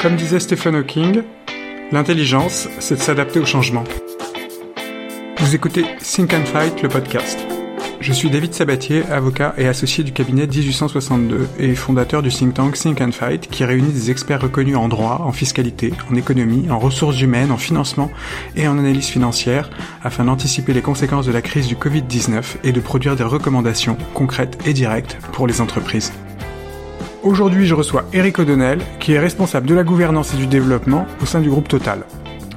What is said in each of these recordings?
Comme disait Stephen Hawking, l'intelligence, c'est de s'adapter au changement. Vous écoutez Think and Fight, le podcast. Je suis David Sabatier, avocat et associé du cabinet 1862 et fondateur du think tank Think and Fight qui réunit des experts reconnus en droit, en fiscalité, en économie, en ressources humaines, en financement et en analyse financière afin d'anticiper les conséquences de la crise du Covid-19 et de produire des recommandations concrètes et directes pour les entreprises. Aujourd'hui, je reçois Eric O'Donnell, qui est responsable de la gouvernance et du développement au sein du groupe Total.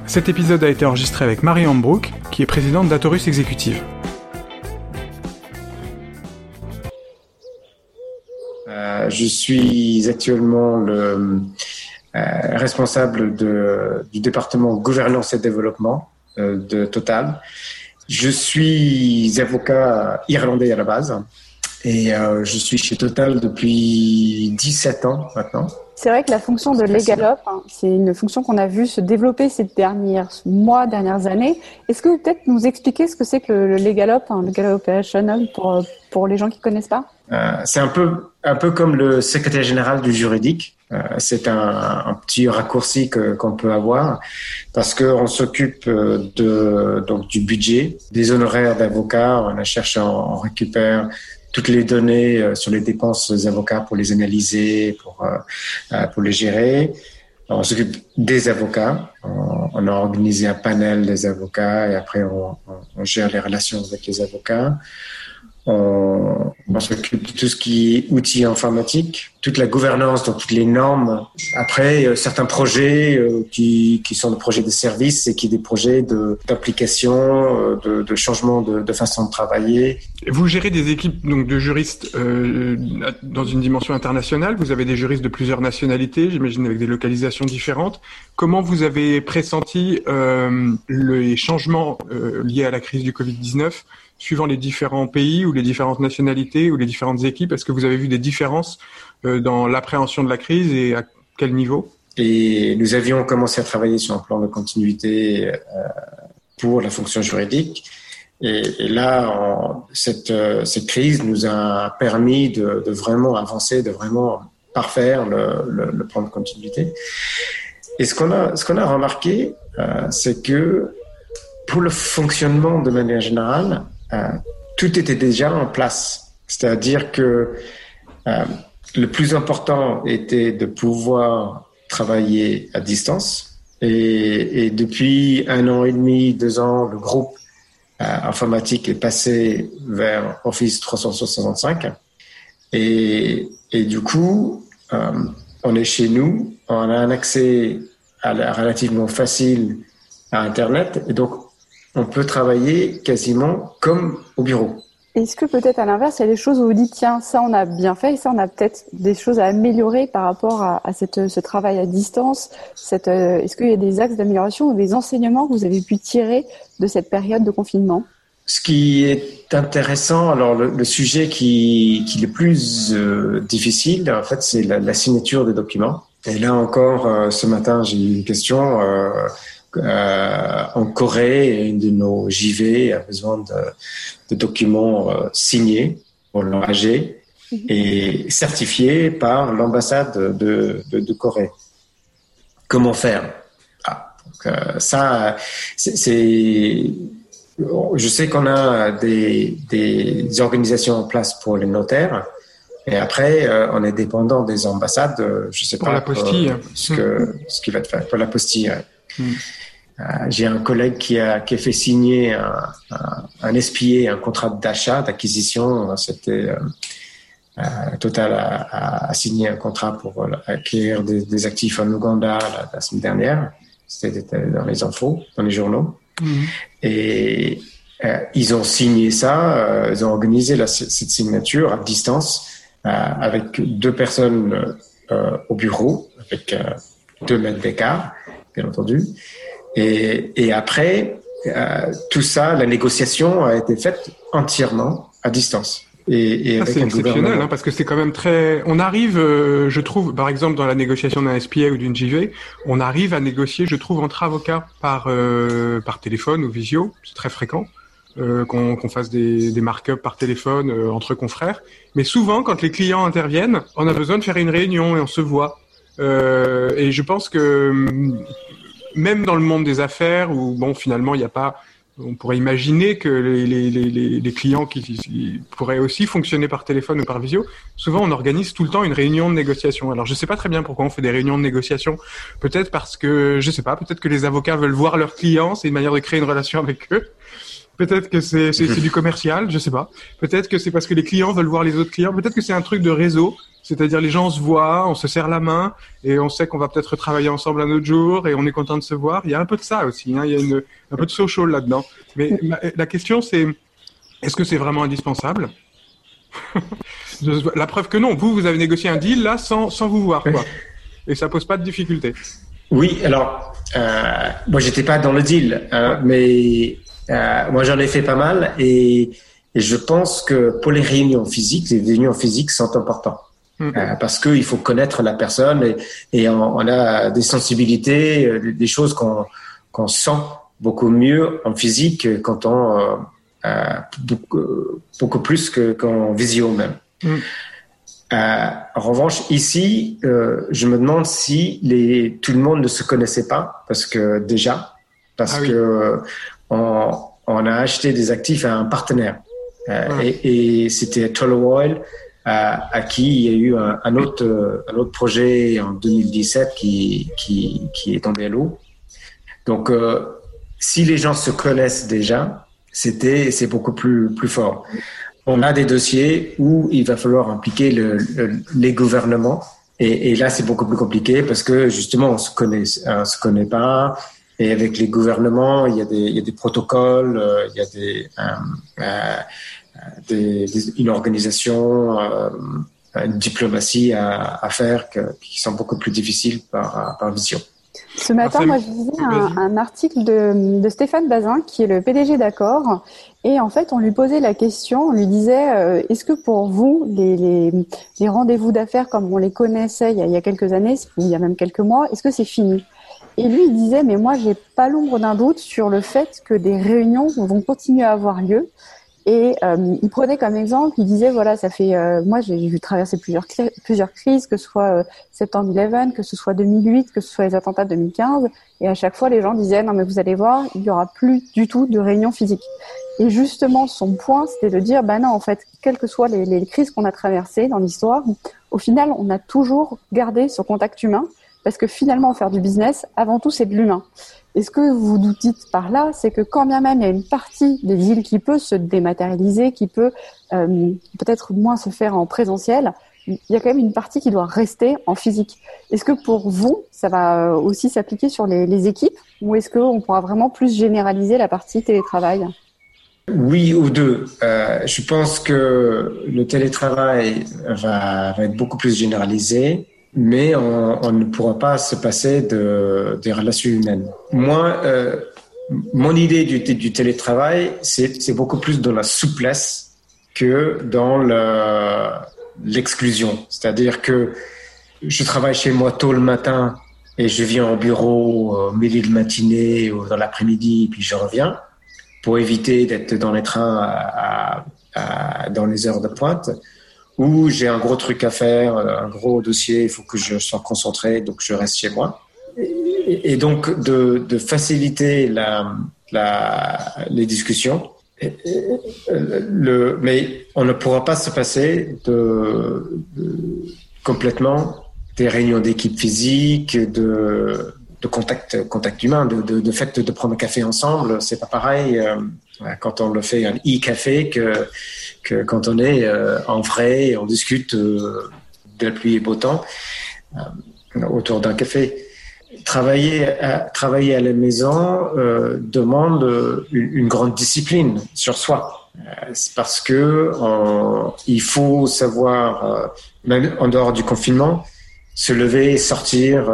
Cet épisode a été enregistré avec Marie Ambrook, qui est présidente d'Atorus Executive. Euh, je suis actuellement le euh, responsable du département gouvernance et développement euh, de Total. Je suis avocat irlandais à la base et euh, je suis chez Total depuis 17 ans maintenant. C'est vrai que la fonction de Legalop, hein, c'est une fonction qu'on a vu se développer ces derniers mois, dernières années. Est-ce que vous peut-être nous expliquer ce que c'est que le, Legalop, hein, le Legal Operational, pour, pour les gens qui connaissent pas? Euh, C'est un peu, un peu comme le secrétaire général du juridique. Euh, c'est un, un, petit raccourci qu'on peut avoir parce qu'on s'occupe de, donc, du budget, des honoraires d'avocats, on la cherche, on récupère toutes les données euh, sur les dépenses des avocats pour les analyser, pour, euh, euh, pour les gérer. On s'occupe des avocats. On, a organisé un panel des avocats et après on, on gère les relations avec les avocats. On s'occupe de tout ce qui est outils informatiques, toute la gouvernance, donc toutes les normes. Après, euh, certains projets euh, qui, qui, sont des projets de services et qui des projets d'application, de, de, de, changement de, de, façon de travailler. Vous gérez des équipes donc de juristes euh, dans une dimension internationale. Vous avez des juristes de plusieurs nationalités, j'imagine avec des localisations différentes. Comment vous avez pressenti euh, les changements euh, liés à la crise du Covid-19 suivant les différents pays ou les différentes nationalités ou les différentes équipes Est-ce que vous avez vu des différences euh, dans l'appréhension de la crise et à quel niveau? Et nous avions commencé à travailler sur un plan de continuité euh, pour la fonction juridique. Et, là, euh, cette crise nous a permis de, vraiment avancer, de vraiment parfaire le, plan de continuité. Et ce qu'on a, ce qu'on a remarqué, c'est que pour le fonctionnement de manière générale, tout était déjà en place. C'est-à-dire que euh, le plus important était de pouvoir travailler à distance. Et, depuis un an et demi, deux ans, le groupe euh, informatique est passé vers Office 365. Et, du coup, euh, on est chez nous, on a un accès relativement facile à Internet. Et donc, on peut travailler quasiment comme au bureau. Est-ce que peut-être à l'inverse, il y a des choses où vous dites, tiens, ça on a bien fait et ça on a peut-être des choses à améliorer par rapport à, à cette, ce travail à distance cette, euh, Est-ce qu'il y a des axes d'amélioration ou des enseignements que vous avez pu tirer de cette période de confinement? Ce qui est intéressant, alors le, le sujet qui, qui est le plus euh, difficile, en fait, c'est la, la, signature des documents. Et là encore, euh, ce matin, j'ai eu une question en Corée, une de nos JV a besoin de, de documents euh, signés pour l'engager et certifiés par l'ambassade de, de, de, Corée. Comment faire? Ah, donc, euh, Ça, c'est je sais qu'on a des, des, organisations en place pour les notaires. Et après, euh, on est dépendant des ambassades. Euh, je sais pour pas la postille. Euh, ce que ce qui va te faire pour la postille. Euh, j'ai un collègue qui a, qui a fait signer un, un, un SPA, un contrat d'achat, d'acquisition. C'était euh, euh, Total a, a, signé un contrat pour acquérir des, des actifs en Ouganda la, la semaine dernière. C'était dans les infos, dans les journaux. Mm. Et euh, ils ont signé ça, ils ont organisé la, cette signature à distance avec deux personnes au bureau, avec deux mètres d'écart, bien entendu. Et, et après, euh, tout ça, la négociation a été faite entièrement à distance. Et, et ah, c'est exceptionnel, hein, parce que c'est quand même très. On arrive, euh, je trouve, par exemple, dans la négociation d'un SPA ou d'une JV, on arrive à négocier, je trouve, entre avocats par euh, par téléphone ou visio, c'est très fréquent. Euh, qu'on qu fasse des, des markups par téléphone euh, entre confrères. Mais souvent, quand les clients interviennent, on a besoin de faire une réunion et on se voit. Et je pense que même dans le monde des affaires, où bon, finalement, il n'y a pas on pourrait imaginer que les, les, les, les clients qui, pourraient aussi fonctionner par téléphone ou par visio, souvent on organise tout le temps une réunion de négociation. Alors je ne sais pas très bien pourquoi on fait des réunions de négociation. Peut-être parce que je sais pas, peut-être que les avocats veulent voir leurs clients, c'est une manière de créer une relation avec eux. Peut-être que c'est du commercial, je sais pas. Peut-être que c'est parce que les clients veulent voir les autres clients. Peut-être que c'est un truc de réseau. C'est-à-dire les gens se voient, on se serre la main et on sait qu'on va peut-être travailler ensemble un autre jour et on est content de se voir. Il y a un peu de ça aussi. Hein. Il y a une, un peu de social là-dedans. Mais la question c'est est-ce que c'est vraiment indispensable? La preuve que non. Vous, vous avez négocié un deal là sans, sans vous voir quoi. Et ça pose pas de difficulté. Oui, alors euh, moi j'étais pas dans le deal, hein, mais euh, moi j'en ai fait pas mal et, et je pense que pour les réunions physiques, les réunions physiques sont importantes. Mm. Euh, parce qu'il faut connaître la personne et, et on, on, a des sensibilités, euh, des choses qu'on sent beaucoup mieux en physique quand on euh, beaucoup, beaucoup, plus que qu'en visio même. Mm. Euh, en revanche, ici, je me demande si les, tout le monde ne se connaissait pas, parce que déjà, parce ah que on, on, a acheté des actifs à un partenaire. Mm. Et, et c'était Tullow Oil à, à, qui il y a eu un, un, autre, un autre projet en 2017 qui, qui, qui est tombé à l'eau. Donc, euh, si les gens se connaissent déjà, c'était c'est beaucoup plus plus fort. On a des dossiers où il va falloir impliquer le, les gouvernements et, et là c'est beaucoup plus compliqué parce que justement on se connaît on se connaît pas et avec les gouvernements il y a des il y a des protocoles euh, il y a des euh, euh des, une organisation, euh, une diplomatie à, à faire que, qui sont beaucoup plus difficiles par, par vision. Ce matin, moi, je lisais un, un article de, de, Stéphane Bazin, qui est le PDG d'Accord, et en fait, on lui posait la question, on lui disait, euh, est-ce que pour vous, les, les, les rendez-vous d'affaires comme on les connaissait il y, a, il y a quelques années, il y a même quelques mois, est-ce que c'est fini? Et lui, il disait, mais moi, j'ai pas l'ombre d'un doute sur le fait que des réunions vont continuer à avoir lieu. Et euh, il prenait comme exemple, il disait voilà, ça fait euh, moi j'ai vu traverser plusieurs plusieurs crises, que ce soit euh, septembre 11, que ce soit 2008, que ce soit les attentats de 2015, et à chaque fois les gens disaient non mais vous allez voir, il y aura plus du tout de réunions physiques. Et justement son point c'était de dire bah non en fait, quelles que soient les, les crises qu'on a traversées dans l'histoire, au final on a toujours gardé ce contact humain parce que finalement faire du business avant tout c'est de l'humain. Et ce que vous nous dites par là, c'est que quand bien même il y a une partie des villes qui peut se dématérialiser, qui peut euh, peut-être moins se faire en présentiel, il y a quand même une partie qui doit rester en physique. Est-ce que pour vous, ça va euh, aussi s'appliquer sur les, équipes ou est-ce qu'on pourra vraiment plus généraliser la partie télétravail? Oui ou deux. Euh, je pense que le télétravail va, va, être beaucoup plus généralisé mais on, ne pourra pas se passer de, des relations humaines. Moi, euh, mon idée du, télétravail, c'est beaucoup plus dans la souplesse que dans l'exclusion. C'est-à-dire que je travaille chez moi tôt le matin et je viens au bureau au milieu de matinée ou dans l'après-midi, puis je reviens pour éviter d'être dans les trains à, à, dans les heures de pointe ou j'ai un gros truc à faire, un gros dossier, il faut que je sois concentré, donc je reste chez moi. Et, donc de, de faciliter la, la, les discussions. Mais on ne pourra pas se passer de, de complètement des réunions d'équipe physique, de, de contact, contact humain, de, de, de, fait de prendre un café ensemble. C'est pas pareil euh, quand on le fait un e-café que quand on est euh, en vrai et on discute euh, de la pluie et beau temps euh, autour d'un café. Travailler à, travailler à la maison demande une, grande discipline sur soi. C'est parce que il faut savoir, même en dehors du confinement, se lever, sortir,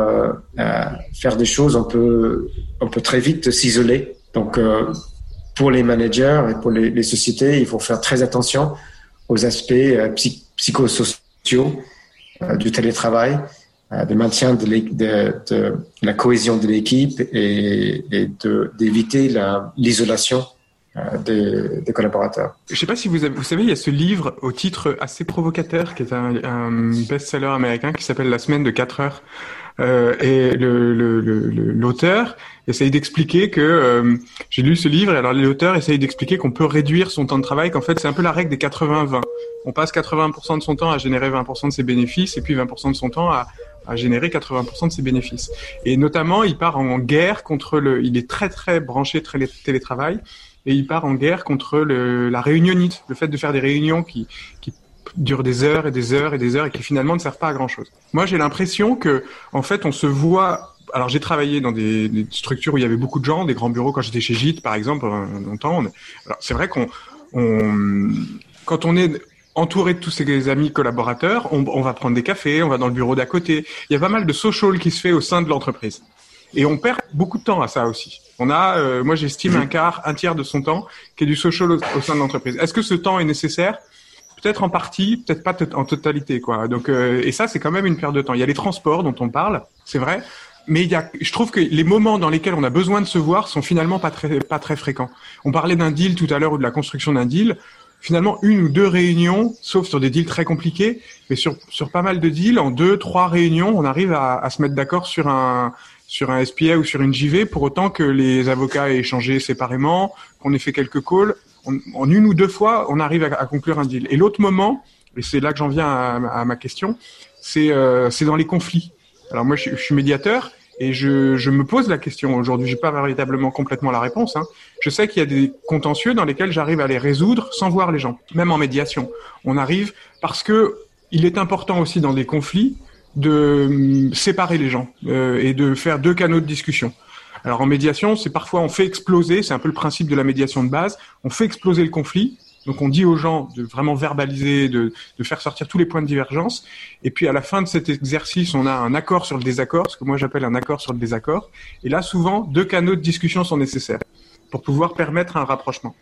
faire des choses. On peut, on peut très vite s'isoler. Donc, pour les managers et pour les, sociétés, il faut faire très attention aux aspects euh, psychosociaux euh, du télétravail, euh, de maintien de, la cohésion de l'équipe et, d'éviter l'isolation des, collaborateurs. Je ne sais pas si vous savez, il y a ce livre au titre assez provocateur qui est un, un best-seller américain qui s'appelle La semaine de 4 heures. Euh, et l'auteur essaye d'expliquer que euh, j'ai lu ce livre et alors l'auteur essaye d'expliquer qu'on peut réduire son temps de travail, qu'en fait c'est un peu la règle des 80-20. On passe 80% de son temps à générer 20% de ses bénéfices et puis 20% de son temps à, générer 80% de ses bénéfices. Et notamment, il part en guerre contre le. Il est très très branché très télétravail et il part en guerre contre la réunionnite, le fait de faire des réunions qui durent des heures et des heures et des heures et qui finalement ne servent pas à grand chose. Moi, j'ai l'impression que, en fait, on se voit. Alors, j'ai travaillé dans des, des, structures où il y avait beaucoup de gens, des grands bureaux quand j'étais chez Gite, par exemple, longtemps. Alors, c'est vrai qu'on, on, quand on est entouré de tous ses amis collaborateurs, on, on va prendre des cafés, on va dans le bureau d'à côté. Il y a pas mal de social qui se fait au sein de l'entreprise. Et on perd beaucoup de temps à ça aussi. On a, euh, moi j'estime un quart, un tiers de son temps qui est du social au, au sein de l'entreprise. Est-ce que ce temps est nécessaire? Peut-être en partie, peut-être pas en totalité, quoi. Donc, euh, et ça, c'est quand même une perte de temps. Il y a les transports dont on parle, c'est vrai, mais il y a, je trouve que les moments dans lesquels on a besoin de se voir sont finalement pas très, pas très fréquents. On parlait d'un deal tout à l'heure ou de la construction d'un deal. Finalement, une ou deux réunions, sauf sur des deals très compliqués, mais sur, sur pas mal de deals, en deux, trois réunions, on arrive à, à se mettre d'accord sur un, sur un SPA ou sur une JV pour autant que les avocats aient échangé séparément, qu'on ait fait quelques calls en une ou deux fois, on arrive à, conclure un deal. Et l'autre moment, et c'est là que j'en viens à, ma question, euh, c'est dans les conflits. Alors moi, je, suis médiateur et je, je, me pose la question aujourd'hui. J'ai pas véritablement complètement la réponse. Hein. Je sais qu'il y a des contentieux dans lesquels j'arrive à les résoudre sans voir les gens, même en médiation. On arrive parce que il est important aussi dans des conflits de hum, séparer les gens euh, et de faire deux canaux de discussion. Alors en médiation, c'est parfois on fait exploser, c'est un peu le principe de la médiation de base, on fait exploser le conflit. Donc on dit aux gens de vraiment verbaliser, de, faire sortir tous les points de divergence. Et puis à la fin de cet exercice, on a un accord sur le désaccord, ce que moi j'appelle un accord sur le désaccord. Et là, souvent, deux canaux de discussion sont nécessaires pour pouvoir permettre un rapprochement.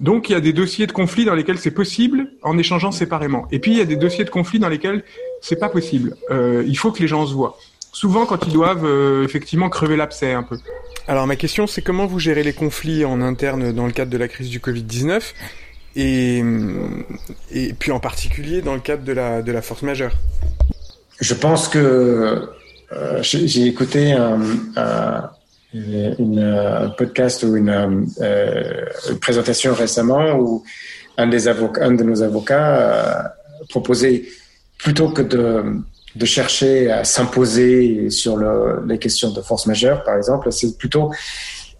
Donc il y a des dossiers de conflit dans lesquels c'est possible en échangeant séparément. Et puis il y a des dossiers de conflit dans lesquels c'est pas possible. Euh, il faut que les gens se voient souvent quand ils doivent euh, effectivement crever l'abcès un peu. Alors ma question c'est comment vous gérez les conflits en interne dans le cadre de la crise du Covid-19 et, et puis en particulier dans le cadre de la, de la force majeure? Je pense que euh, j'ai écouté un, un, une, podcast ou une, euh, une, présentation récemment où un, des avocats, un de nos avocats euh, proposait plutôt que de de chercher à s'imposer sur le, les questions de force majeure, par exemple, c'est plutôt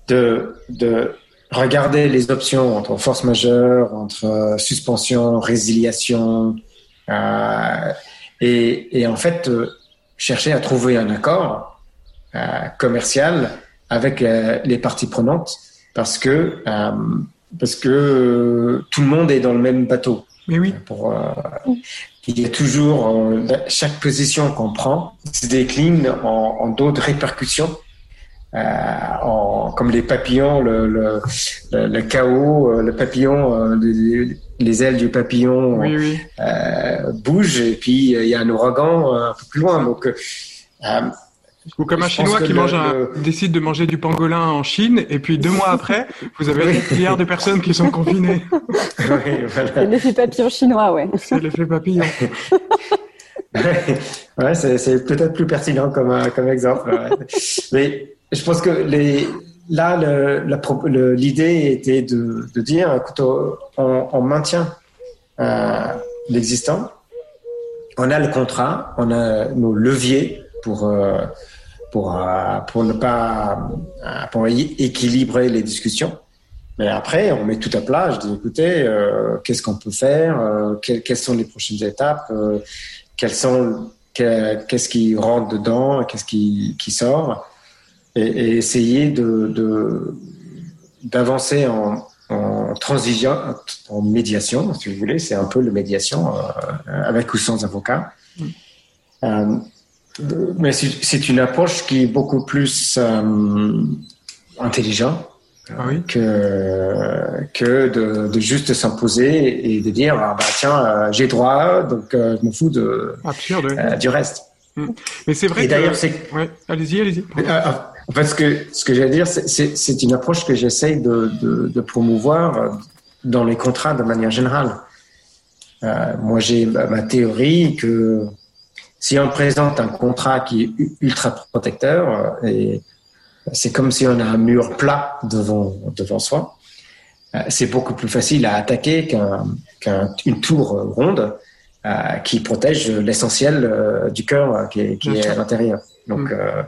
de, de regarder les options entre force majeure, entre euh, suspension, résiliation, euh, et, et, en fait euh, chercher à trouver un accord euh, commercial avec euh, les parties prenantes, parce que parce que tout le monde est dans le même bateau. Mais oui. Pour, il y a toujours euh, chaque position qu'on prend se décline en, en d'autres répercussions, euh, en, comme les papillons, le, le, le, le chaos, euh, le papillon, euh, les, les, ailes du papillon oui, oui. Euh, bougent et puis il y a un ouragan un peu plus loin. Donc ou comme un Chinois qui mange un, le... décide de manger du pangolin en Chine, et puis deux mois après, vous avez des milliards de personnes qui sont confinées. Oui, voilà. C'est l'effet papillon chinois, ouais. C'est l'effet papillon. ouais, c'est peut-être plus pertinent comme, comme exemple. Ouais. Mais je pense que les, là, l'idée était de, de, dire, écoute, on, on maintient euh, l'existant, on a le contrat, on a nos leviers pour euh, pour, euh, pour ne pas euh, pour équilibrer les discussions. Mais après, on met tout à plat. Je dis, écoutez, euh, qu'est-ce qu'on peut faire euh, quelles, quelles, sont les prochaines étapes Quelles sont Qu'est-ce qui rentre dedans Qu'est-ce qui, qui sort et, et, essayer de d'avancer en, en transition, en médiation, si vous voulez. C'est un peu le médiation avec ou sans avocat. Mm mais c'est une approche qui est beaucoup plus euh, intelligente ah oui. que, que de, de juste s'imposer et de dire ah bah tiens euh, j'ai droit donc euh, je m'en fous de euh, du reste. Mm. Mais c'est vrai. Et d'ailleurs c'est. Ouais. Allez-y allez-y. Euh, En fait, ce que, ce que j'allais dire, c'est une approche que j'essaye de, de, de, promouvoir dans les contrats de manière générale. Euh, moi, j'ai ma théorie que si on présente un contrat qui est ultra protecteur, euh, et c'est comme si on a un mur plat devant, devant soi, euh, c'est beaucoup plus facile à attaquer qu'une tour ronde euh, qui protège l'essentiel du cœur qui est, qui est à l'intérieur. Donc, mm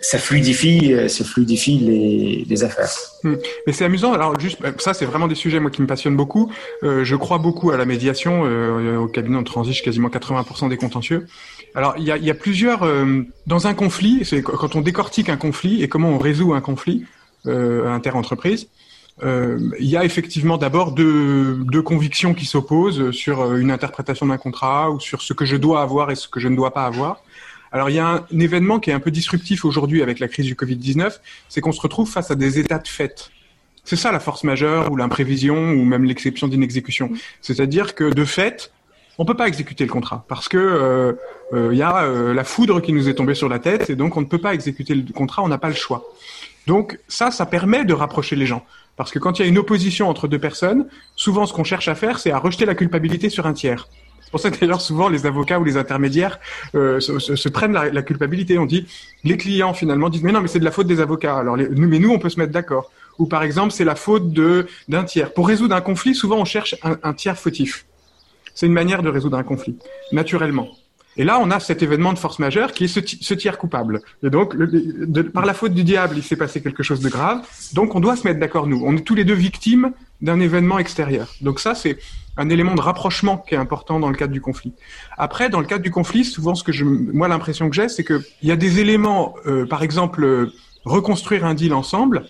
ça fluidifie, ça fluidifie les, les affaires. Hmm. Mais c'est amusant. Alors juste, ça c'est vraiment des sujets moi qui me passionnent beaucoup. Euh, je crois beaucoup à la médiation. Euh, au cabinet on transige quasiment 80% des contentieux. Alors il y a, y a, plusieurs euh, dans un conflit. C'est quand on décortique un conflit et comment on résout un conflit euh, inter-entreprise. Euh, il y a effectivement d'abord deux, deux convictions qui s'opposent sur une interprétation d'un contrat ou sur ce que je dois avoir et ce que je ne dois pas avoir. Alors il y a un, événement qui est un peu disruptif aujourd'hui avec la crise du Covid-19, c'est qu'on se retrouve face à des états de fait. C'est ça la force majeure ou l'imprévision ou même l'exception d'inexécution. C'est-à-dire que de fait, on peut pas exécuter le contrat parce que euh, euh, y a euh, la foudre qui nous est tombée sur la tête et donc on ne peut pas exécuter le contrat, on n'a pas le choix. Donc ça, ça permet de rapprocher les gens. Parce que quand il y a une opposition entre deux personnes, souvent ce qu'on cherche à faire, c'est à rejeter la culpabilité sur un tiers pour ça que d'ailleurs souvent les avocats ou les intermédiaires euh, se, se, prennent la, la, culpabilité. On dit les clients finalement disent mais non mais c'est de la faute des avocats. Alors les, nous, mais nous on peut se mettre d'accord. Ou par exemple c'est la faute de d'un tiers. Pour résoudre un conflit, souvent on cherche un, un tiers fautif. C'est une manière de résoudre un conflit naturellement. Et là, on a cet événement de force majeure qui est ce, tiers coupable. Et donc, par la faute du diable, il s'est passé quelque chose de grave. Donc, on doit se mettre d'accord, nous. On est tous les deux victimes d'un événement extérieur. Donc ça, c'est un élément de rapprochement qui est important dans le cadre du conflit. Après, dans le cadre du conflit, souvent, ce que je, moi, l'impression que j'ai, c'est qu'il y a des éléments, euh, par exemple, euh, reconstruire un deal ensemble.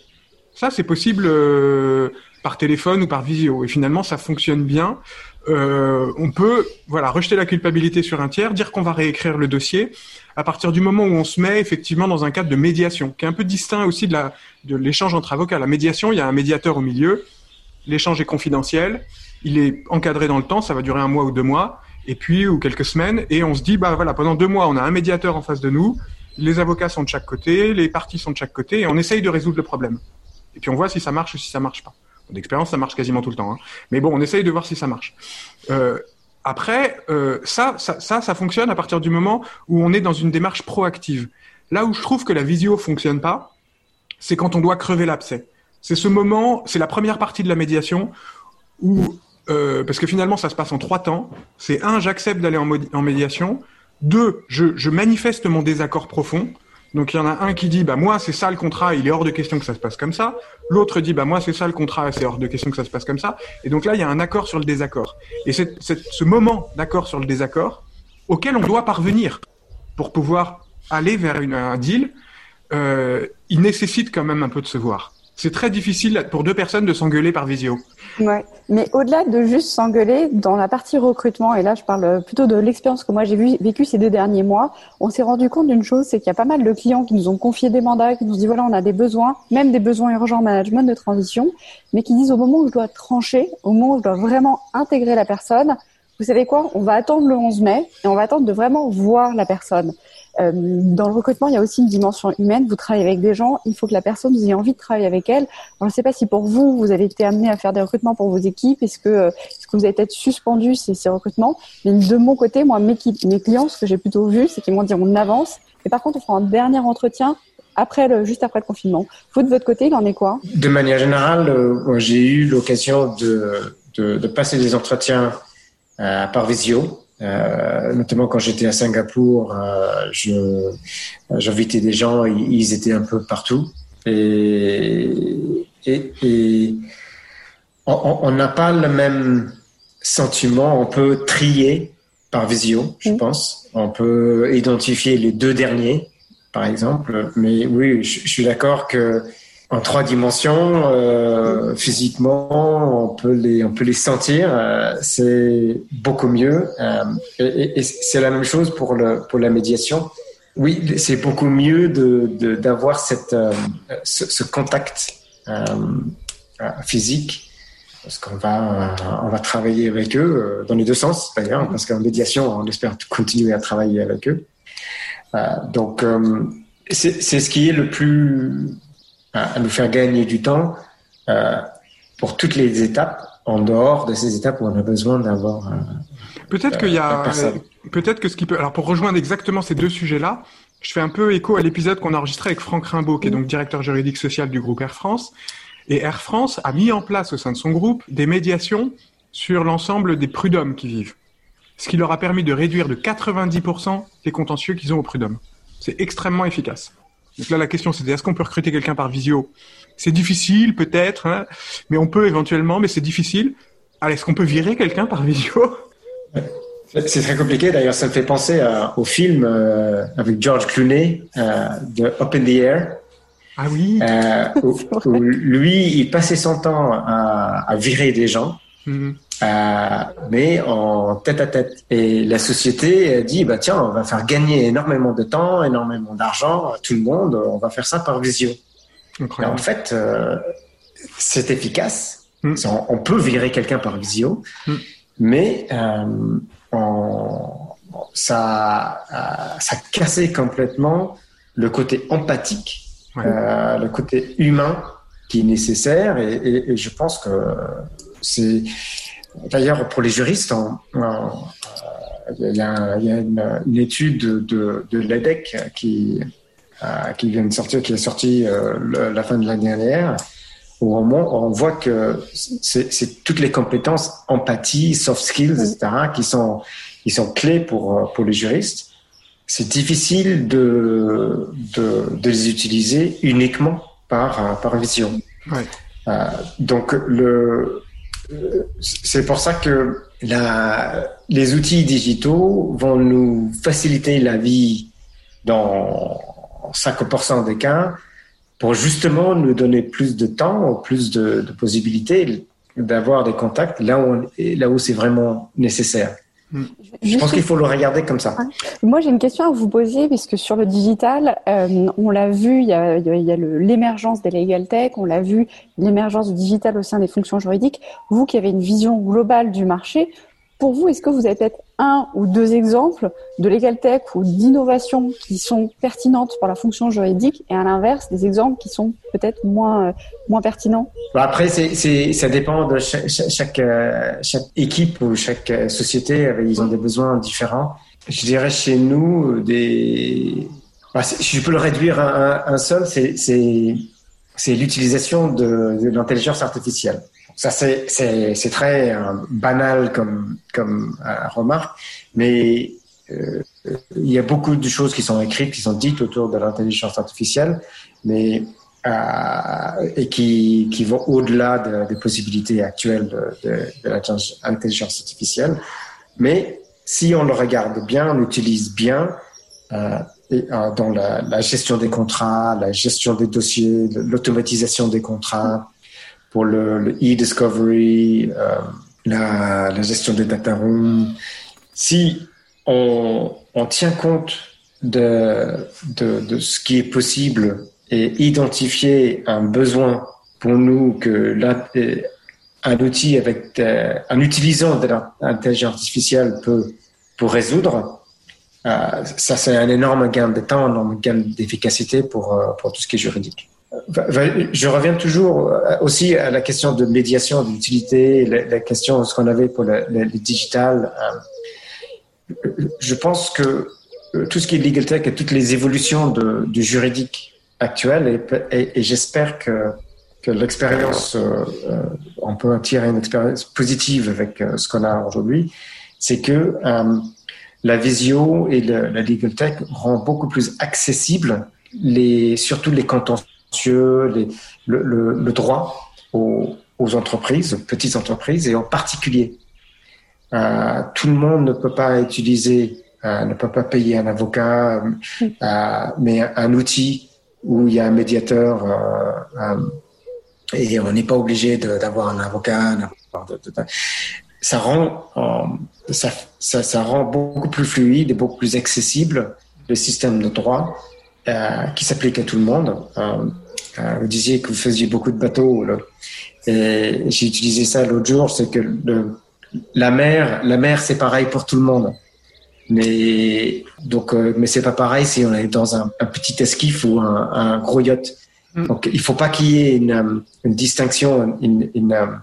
Ça, c'est possible euh, par téléphone ou par visio. Et finalement, ça fonctionne bien. Euh, on peut, voilà, rejeter la culpabilité sur un tiers, dire qu'on va réécrire le dossier à partir du moment où on se met effectivement dans un cadre de médiation, qui est un peu distinct aussi de la de l'échange entre avocats. La médiation, il y a un médiateur au milieu. L'échange est confidentiel il est encadré dans le temps, ça va durer un mois ou deux mois, et puis ou quelques semaines, et on se dit bah voilà pendant deux mois on a un médiateur en face de nous, les avocats sont de chaque côté, les parties sont de chaque côté, et on essaye de résoudre le problème. Et puis on voit si ça marche ou si ça marche pas. D'expérience, ça marche quasiment tout le temps, hein. mais bon, on essaye de voir si ça marche. Euh, après, euh, ça, ça, ça, fonctionne à partir du moment où on est dans une démarche proactive. Là où je trouve que la visio fonctionne pas, c'est quand on doit crever l'abcès. C'est ce moment, c'est la première partie de la médiation où euh, parce que finalement, ça se passe en trois temps. C'est un, j'accepte d'aller en, en, médiation. Deux, je, je, manifeste mon désaccord profond. Donc il y en a un qui dit bah moi c'est ça le contrat, il est hors de question que ça se passe comme ça. L'autre dit bah moi c'est ça le contrat, c'est hors de question que ça se passe comme ça. Et donc là il y a un accord sur le désaccord. Et c'est ce moment d'accord sur le désaccord auquel on doit parvenir pour pouvoir aller vers une, un deal, euh, il nécessite quand même un peu de se voir. C'est très difficile pour deux personnes de s'engueuler par visio. Ouais, mais au-delà de juste s'engueuler, dans la partie recrutement, et là je parle plutôt de l'expérience que moi j'ai vécu ces deux derniers mois, on s'est rendu compte d'une chose, c'est qu'il y a pas mal de clients qui nous ont confié des mandats, qui nous disent voilà on a des besoins, même des besoins urgents management de transition, mais qui disent au moment où je dois trancher, au moment où je dois vraiment intégrer la personne, vous savez quoi, on va attendre le 11 mai et on va attendre de vraiment voir la personne. Euh, dans le recrutement, il y a aussi une dimension humaine. Vous travaillez avec des gens, il faut que la personne vous ait envie de travailler avec elle. je ne sais pas si pour vous, vous avez été amené à faire des recrutements pour vos équipes. Est-ce que, euh, est-ce que vous avez peut-être suspendu ces, ces, recrutements? Mais de mon côté, moi, mes, clients, ce que j'ai plutôt vu, c'est qu'ils m'ont dit on avance. Et par contre, on fera un dernier entretien après juste après le confinement. Vous, de votre côté, il en est quoi? De manière générale, euh, j'ai eu l'occasion de, de, passer des entretiens par visio euh, notamment quand j'étais à Singapour, euh, je j'invitais des gens, ils, étaient un peu partout et, et, et on n'a pas le même sentiment. On peut trier par visio, je pense. On peut identifier les deux derniers, par exemple. Mais oui, je, je suis d'accord que en trois dimensions, euh, physiquement, on peut les, on peut les sentir. Euh, c'est beaucoup mieux. Euh, et, c'est la même chose pour le, pour la médiation. Oui, c'est beaucoup mieux de, d'avoir euh, ce, ce, contact physique parce qu'on va, on va travailler avec eux dans les deux sens d'ailleurs, parce qu'en médiation, on espère continuer à travailler avec eux. donc c'est ce qui est le plus à, nous faire gagner du temps euh, pour toutes les étapes en dehors de ces étapes où on a besoin d'avoir. peut-être qu'il y a, peut-être que ce qui peut. Alors pour rejoindre exactement ces deux sujets-là, je fais un peu écho à l'épisode qu'on a enregistré avec Franck Rimbaud, qui est donc directeur juridique social du groupe Air France. Et Air France a mis en place au sein de son groupe des médiations sur l'ensemble des prud'hommes qui vivent. Ce qui leur a permis de réduire de 90% les contentieux qu'ils ont au prud'homme. C'est extrêmement efficace. Donc là, la question, c'était est-ce qu'on peut recruter quelqu'un par visio? C'est difficile, peut-être, hein, mais on peut éventuellement, mais c'est difficile. Allez, est-ce qu'on peut virer quelqu'un par visio? C'est très compliqué. D'ailleurs, ça me fait penser au film euh, avec George Clooney euh, de Up in the Air. Ah oui. Euh, où, lui, il passait son temps à, à virer des gens. Euh, mais en tête à tête. Et la société dit, bah tiens, on va faire gagner énormément de temps, énormément d'argent à tout le monde, on va faire ça par visio. en fait, euh, c'est efficace. Mm. On, peut virer quelqu'un par visio, mm. mais euh, ça, ça a cassé complètement le côté empathique, le côté humain qui est nécessaire. et je pense que c'est D'ailleurs, pour les juristes, euh, il y a, une, étude de, de l'EDEC qui, euh, qui vient de sortir, qui est sortie euh, la fin de l'année dernière, où on, voit que c'est toutes les compétences empathie, soft skills, etc., qui sont, qui sont clés pour, pour les juristes. C'est difficile de, de, de, les utiliser uniquement par, par vision. Ouais. donc, le, c'est pour ça que les outils digitaux vont nous faciliter la vie dans 5% des cas pour justement nous donner plus de temps, plus de possibilités d'avoir des contacts là où, là où c'est vraiment nécessaire. Je pense qu'il faut le regarder comme ça. Moi, j'ai une question à vous poser, puisque sur le digital, euh, on l'a vu, il y a, il y a l'émergence des legal tech, on l'a vu, l'émergence du digital au sein des fonctions juridiques. Vous qui avez une vision globale du marché, pour vous, est-ce que vous avez peut-être un ou deux exemples de legal tech ou d'innovation qui sont pertinentes pour la fonction juridique et à l'inverse, des exemples qui sont peut-être moins, euh, moins pertinents? Bah, Après, ça dépend de chaque, euh, chaque, équipe ou chaque euh, société. Ils ont des besoins différents. Je dirais chez nous, des... Bah, je peux le réduire à un, seul, c'est, l'utilisation de l'intelligence artificielle. Ça, c'est très euh, banal comme, comme euh, remarque, mais euh, il y a beaucoup de choses qui sont écrites, qui sont dites autour de l'intelligence artificielle, mais et qui, qui vont au-delà des possibilités actuelles de, de, de l'intelligence artificielle. Mais si on le regarde bien, on l'utilise bien euh, dans la, la, gestion des contrats, la gestion des dossiers, l'automatisation des contrats, pour le e-discovery, euh, la, gestion des data rooms. Si on, tient compte de, ce qui est possible et identifier un besoin pour nous que un outil avec euh, en utilisant de l'intelligence artificielle peut peut résoudre, euh, ça c'est un énorme gain de temps, un énorme gain d'efficacité pour euh, pour tout ce qui est juridique. Je reviens toujours euh, aussi à la question de médiation, d'utilité, la, la question ce qu'on avait pour le, digital. Euh, je pense que euh, tout ce qui est legal tech et toutes les évolutions de, du juridique actuel, et, j'espère que, l'expérience, on peut tirer une expérience positive avec ce qu'on a aujourd'hui, c'est que la visio et la legal tech rend beaucoup plus accessible les, surtout les le, droit aux, aux, entreprises, aux petites entreprises et en particulier. Euh, tout le monde ne peut pas utiliser, euh, ne peut pas payer un avocat, euh, mais un outil où il y a un médiateur euh, et on n'est pas obligé d'avoir un avocat. Ça, rend beaucoup plus fluide et beaucoup plus accessible le système de droit qui s'applique à tout le monde. Euh, vous disiez que vous faisiez beaucoup de bateaux. Et j'ai utilisé ça l'autre jour, c'est que le, la mer, la mer, c'est pareil pour tout le monde. Mais donc, euh, mais c'est pas pareil si on est dans un, petit esquif ou un, un gros yacht. Mm. Donc, il faut pas qu'il y ait une, une distinction, une, une,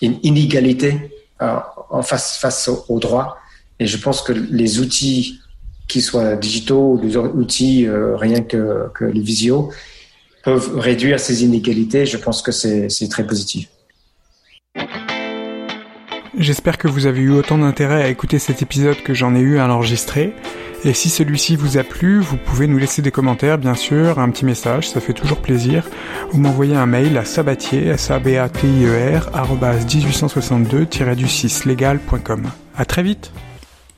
une inégalité euh, en face face au, droit. Et je pense que les outils, qui soient digitaux ou des outils euh, rien que, que les visio, peuvent réduire ces inégalités. Je pense que c'est très positif. J'espère que vous avez eu autant d'intérêt à écouter cet épisode que j'en ai eu à l'enregistrer. Et si celui-ci vous a plu, vous pouvez nous laisser des commentaires, bien sûr, un petit message, ça fait toujours plaisir, ou m'envoyer un mail à sabatier, s a b a t i e r 1862-du6legal.com. À très vite!